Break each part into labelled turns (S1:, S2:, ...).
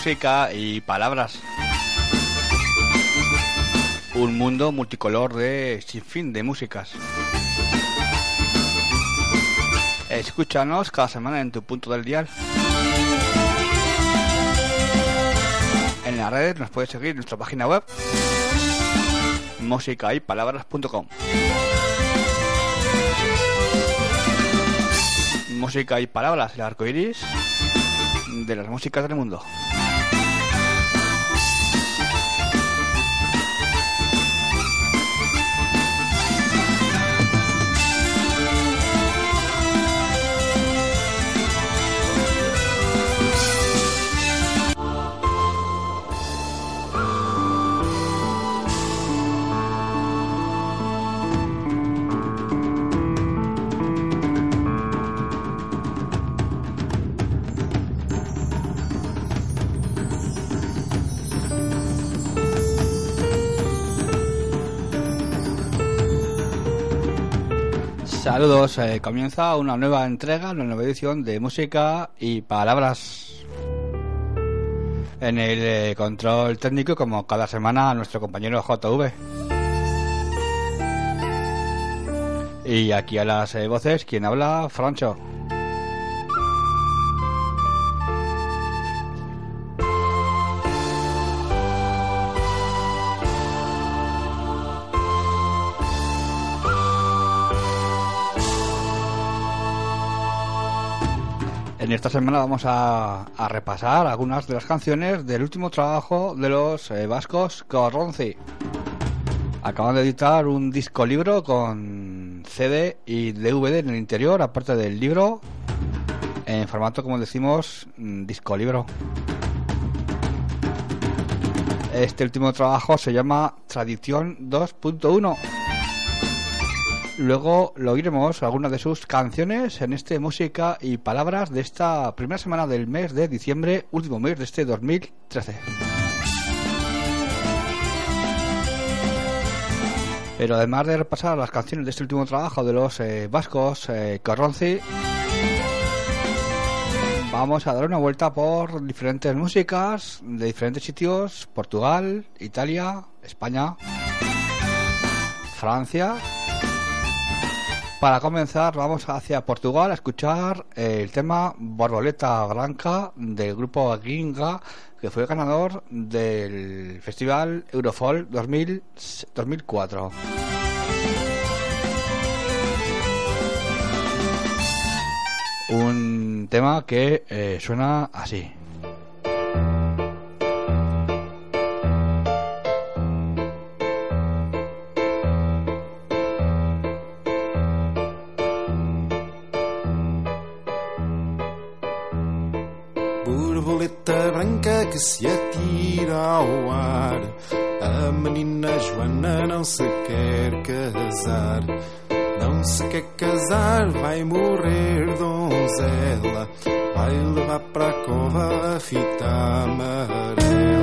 S1: música y palabras. Un mundo multicolor de sin fin de músicas. Escúchanos cada semana en tu punto del dial. En la red nos puedes seguir en nuestra página web músicaypalabras.com. Música y palabras, el arco iris de las músicas del mundo. Saludos, eh, comienza una nueva entrega, una nueva edición de música y palabras. En el eh, control técnico, como cada semana, nuestro compañero JV. Y aquí a las eh, voces, quien habla, Francho. En esta semana vamos a, repasar algunas de las canciones del último trabajo de los eh, vascos Corronzi. Acaban de editar un disco libro con CD y DVD en el interior, aparte del libro, en formato, como decimos, mm, disco libro. Este último trabajo se llama Tradición 2.1 Luego lo oiremos algunas de sus canciones en este música y palabras de esta primera semana del mes de diciembre, último mes de este 2013. Pero además de repasar las canciones de este último trabajo de los eh, vascos eh, Corronzi, vamos a dar una vuelta por diferentes músicas de diferentes sitios, Portugal, Italia, España, Francia para comenzar, vamos hacia Portugal a escuchar el tema Borboleta Branca del grupo Ginga, que fue ganador del Festival Eurofol 2004. Un tema que eh, suena así.
S2: Que se atira ao ar. A menina Joana não se quer casar. Não se quer casar, vai morrer donzela. Vai levar para a cova a fita amarela.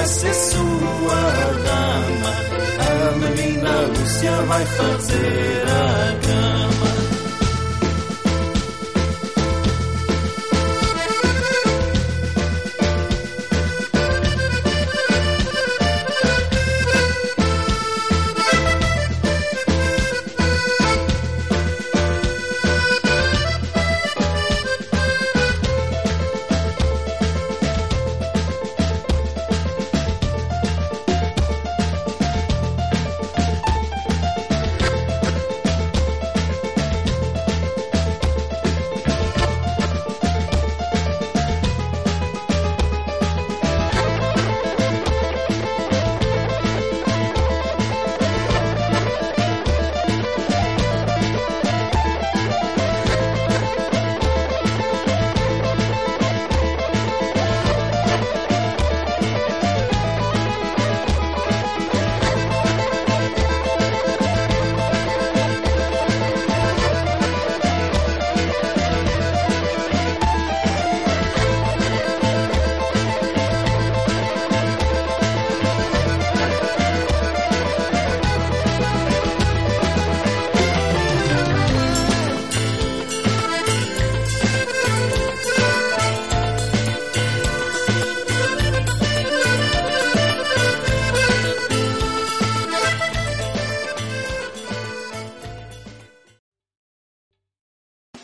S2: Vai ser sua dama. A menina Lúcia vai fazer a cama.